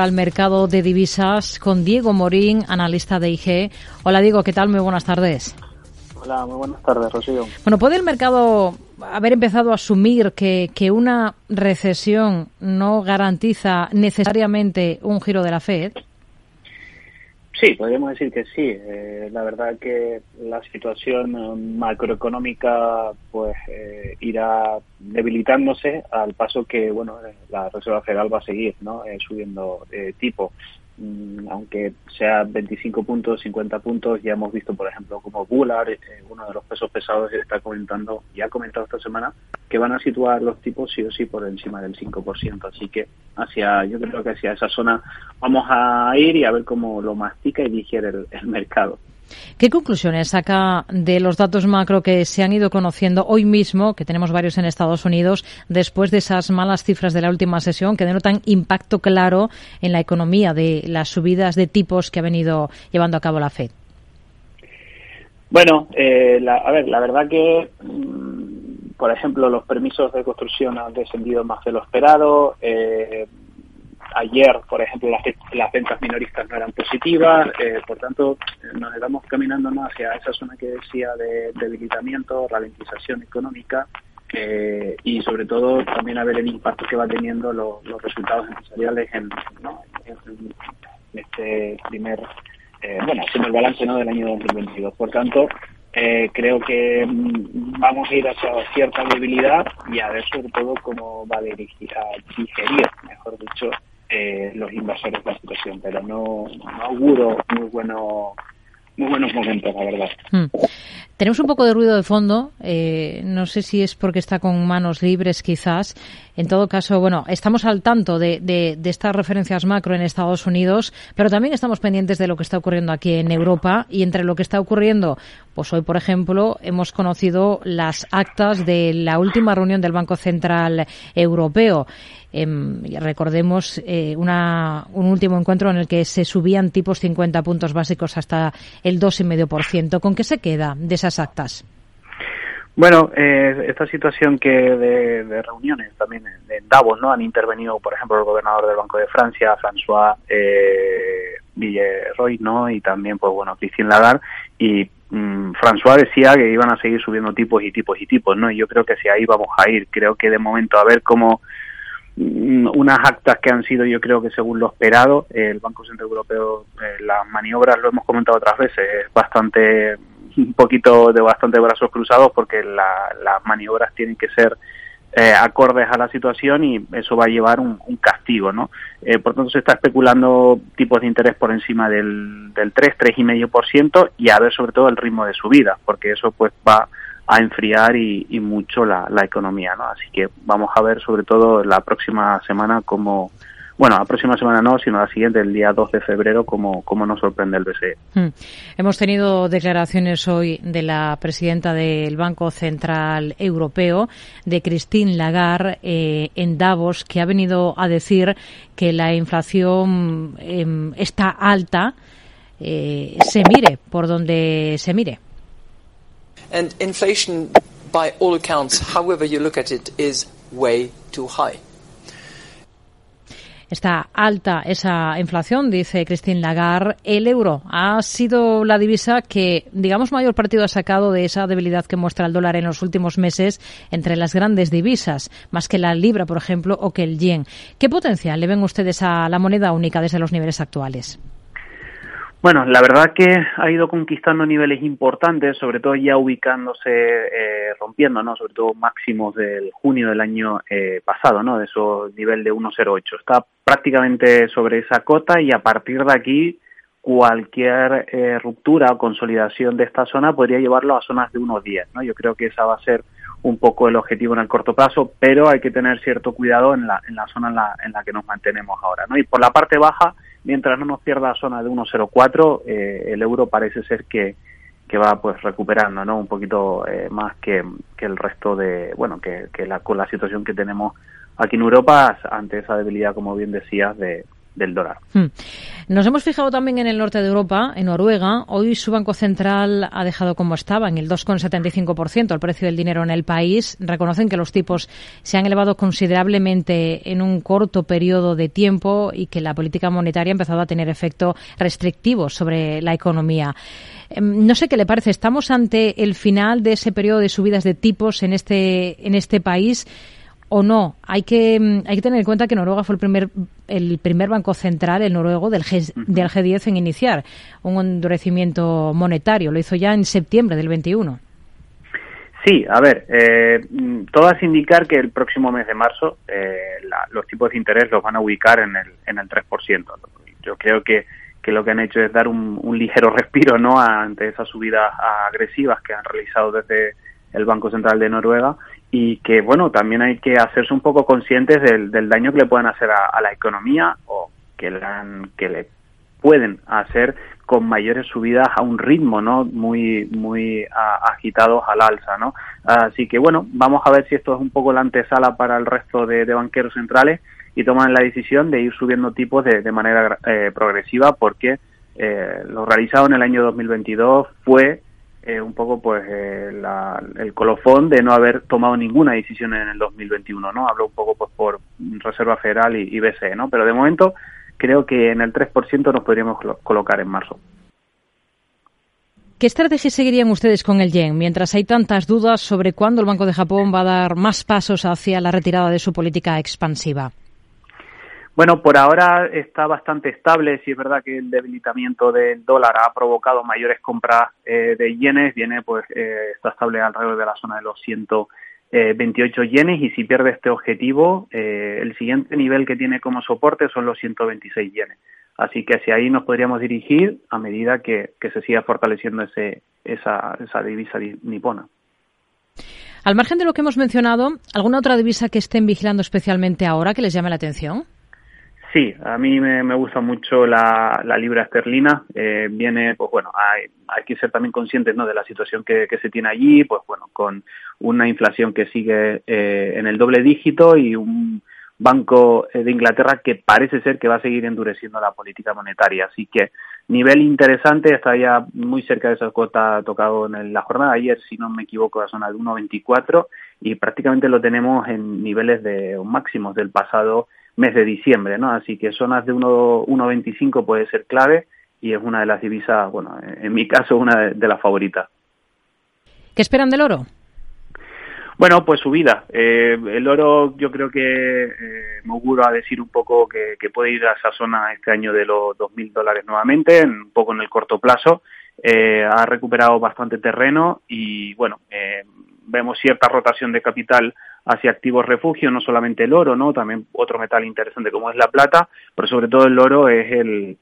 al mercado de divisas con Diego Morín, analista de IG. Hola Diego, ¿qué tal? Muy buenas tardes. Hola, muy buenas tardes, Rocío. Bueno, ¿puede el mercado haber empezado a asumir que, que una recesión no garantiza necesariamente un giro de la Fed? Sí, podríamos decir que sí. Eh, la verdad que la situación macroeconómica pues eh, irá debilitándose al paso que bueno la Reserva Federal va a seguir no eh, subiendo tipo. Mm, aunque sea 25 puntos, 50 puntos, ya hemos visto, por ejemplo, como Bullard, eh, uno de los pesos pesados, está comentando, ya ha comentado esta semana, que van a situar los tipos sí o sí por encima del 5%. Así que hacia, yo creo que hacia esa zona vamos a ir y a ver cómo lo mastica y digiere el mercado. ¿Qué conclusiones saca de los datos macro que se han ido conociendo hoy mismo, que tenemos varios en Estados Unidos, después de esas malas cifras de la última sesión que denotan impacto claro en la economía de las subidas de tipos que ha venido llevando a cabo la Fed? Bueno, eh, a ver, la verdad que, mm, por ejemplo, los permisos de construcción han descendido más de lo esperado. Eh, ayer, por ejemplo, las, ventas minoristas no eran positivas, eh, por tanto, nos estamos caminando más hacia esa zona que decía de debilitamiento, ralentización económica eh, y sobre todo también a ver el impacto que va teniendo los resultados empresariales en, este primer, eh, bueno, haciendo el balance ¿no? del año 2022. Por tanto, creo que mm, vamos a ir hacia cierta debilidad y a ver sobre todo cómo va a, dirigir, a digerir, mejor dicho, eh, los inversores la situación, pero no auguro muy bueno muy buenos momentos, la verdad. Hmm. Tenemos un poco de ruido de fondo. Eh, no sé si es porque está con manos libres, quizás. En todo caso, bueno, estamos al tanto de, de, estas referencias macro en Estados Unidos, pero también estamos pendientes de lo que está ocurriendo aquí en Europa. Y entre lo que está ocurriendo, pues hoy, por ejemplo, hemos conocido las actas de la última reunión del Banco Central Europeo. Em, recordemos eh, un último encuentro en el que se subían tipos 50 puntos básicos hasta el 2,5%. ¿Con qué se queda de esas actas? Bueno, eh, esta situación que de, reuniones también en Davos, ¿no? Han intervenido, por ejemplo, el gobernador del Banco de Francia, François eh, ¿no? Y también, pues bueno, Christine Lagarde. Mm, François decía que iban a seguir subiendo tipos y tipos y tipos, ¿no? Y yo creo que si ahí vamos a ir. Creo que de momento a ver cómo Mm, unas actas que han sido yo creo que según lo esperado el Banco Central Europeo eh, las maniobras lo hemos comentado otras veces es bastante un poquito de bastante brazos cruzados porque las maniobras tienen que ser eh, acordes a la situación y eso va a llevar un, castigo, ¿no? Eh, por tanto, se está especulando tipos de interés por encima del, del 3, 3,5% y a ver sobre todo el ritmo de subida, porque eso pues va a enfriar y, mucho la, economía, ¿no? Así que vamos a ver sobre todo la próxima semana cómo, bueno, la próxima semana no, sino la siguiente, el día 2 de febrero, cómo, cómo nos sorprende el BCE. Hmm. Hemos tenido declaraciones hoy de la presidenta del Banco Central Europeo, de Christine Lagarde, eh, en Davos, que ha venido a decir que la inflación em, está alta, eh, se mire por donde se mire. And inflation, by all accounts, however you look at it, is way too high. Está alta esa inflación, dice Christine Lagarde. El euro ha sido la divisa que, digamos, mayor partido ha sacado de esa debilidad que muestra el dólar en los últimos meses entre las grandes divisas, más que la libra, por ejemplo, o que el yen. ¿Qué potencial le ven ustedes a la moneda única desde los niveles actuales? Bueno, la verdad que ha ido conquistando niveles importantes, sobre todo ya ubicándose, eh, rompiendo, ¿no? Sobre todo máximos del junio del año eh, pasado, ¿no? De esos nivel de 1,08. Está prácticamente sobre esa cota y a partir de aquí cualquier eh, ruptura o consolidación de esta zona podría llevarlo a zonas de 1,10, ¿no? Yo creo que esa va a ser un poco el objetivo en el corto plazo, pero hay que tener cierto cuidado en la, en la zona en la, en la que nos mantenemos ahora, ¿no? Y por la parte baja mientras no nos pierda la zona de 1,04, eh, el euro parece ser que, que va pues recuperando no un poquito eh, más que, que, el resto de bueno que, que la, con la situación que tenemos aquí en Europa ante esa debilidad como bien decías de, Hmm. Nos hemos fijado también en el norte de Europa, en Noruega. Hoy su Banco Central ha dejado como estaba, en el 2,75% el precio del dinero en el país. Reconocen que los tipos se han elevado considerablemente en un corto periodo de tiempo y que la política monetaria ha empezado a tener efecto restrictivo sobre la economía. Em, no sé qué le parece. Estamos ante el final de ese periodo de subidas de tipos en este, en este país o no. Hay que, mm, hay que tener en cuenta que Noruega fue el primer, el primer banco central, el noruego, del, G, del G10 en iniciar un endurecimiento monetario. Lo hizo ya en septiembre del 21. Sí, a ver, eh, todas indicar que el próximo mes de marzo eh, los tipos de interés los van a ubicar en el, en el 3%. Yo creo que, que lo que han hecho es dar un, un ligero respiro no ante esas subidas agresivas que han realizado desde el Banco Central de Noruega y que, bueno, también hay que hacerse un poco conscientes del, del daño que le pueden hacer a, la economía o que le, que le pueden hacer con mayores subidas a un ritmo no muy muy agitados al alza no así que bueno vamos a ver si esto es un poco la antesala para el resto de, banqueros centrales y toman la decisión de ir subiendo tipos de, de manera eh, progresiva porque eh, lo realizado en el año 2022 fue eh, un poco pues eh, el colofón de no haber tomado ninguna decisión en el 2021, ¿no? Hablo un poco pues por Reserva Federal y, BCE, ¿no? Pero de momento creo que en el 3% nos podríamos colocar en marzo. ¿Qué estrategia seguirían ustedes con el yen mientras hay tantas dudas sobre cuándo el Banco de Japón va a dar más pasos hacia la retirada de su política expansiva? Bueno, por ahora está bastante estable. Si es verdad que el debilitamiento del dólar ha provocado mayores compras eh, de yenes, viene pues eh, está estable alrededor de la zona de los 128 yenes y si pierde este objetivo, eh, el siguiente nivel que tiene como soporte son los 126 yenes. Así que hacia ahí nos podríamos dirigir a medida que, que se siga fortaleciendo ese, esa, esa divisa nipona. Al margen de lo que hemos mencionado, ¿alguna otra divisa que estén vigilando especialmente ahora que les llame la atención? Sí, a mí me, gusta mucho la, libra esterlina. Eh, viene, pues bueno, hay, hay, que ser también conscientes ¿no? de la situación que, se tiene allí, pues bueno, con una inflación que sigue eh, en el doble dígito y un Banco de Inglaterra que parece ser que va a seguir endureciendo la política monetaria. Así que nivel interesante, está ya muy cerca de esa cuota tocado en la jornada. Ayer, si no me equivoco, la zona de 1,24 y prácticamente lo tenemos en niveles de máximos del pasado mes de diciembre, ¿no? Así que zonas de 1,25 puede ser clave y es una de las divisas, bueno, en mi caso, una de, las favoritas. ¿Qué esperan del oro? Bueno, pues subida. Eh, el oro yo creo que eh, me auguro a decir un poco que, puede ir a esa zona este año de los 2.000 dólares nuevamente, un poco en el corto plazo. Eh, ha recuperado bastante terreno y bueno, eh, vemos cierta rotación de capital hacia activos refugio, no solamente el oro, ¿no? También otro metal interesante como es la plata, pero sobre todo el oro es el,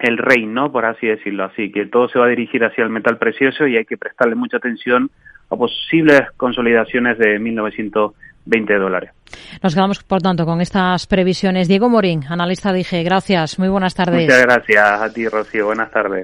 el rey, ¿no? Por así decirlo. Así que todo se va a dirigir hacia el metal precioso y hay que prestarle mucha atención a posibles consolidaciones de 1920 dólares. Nos quedamos, por tanto, con estas previsiones. Diego Morín, analista dije, gracias, muy buenas tardes. Muchas gracias a ti, Rocío, buenas tardes.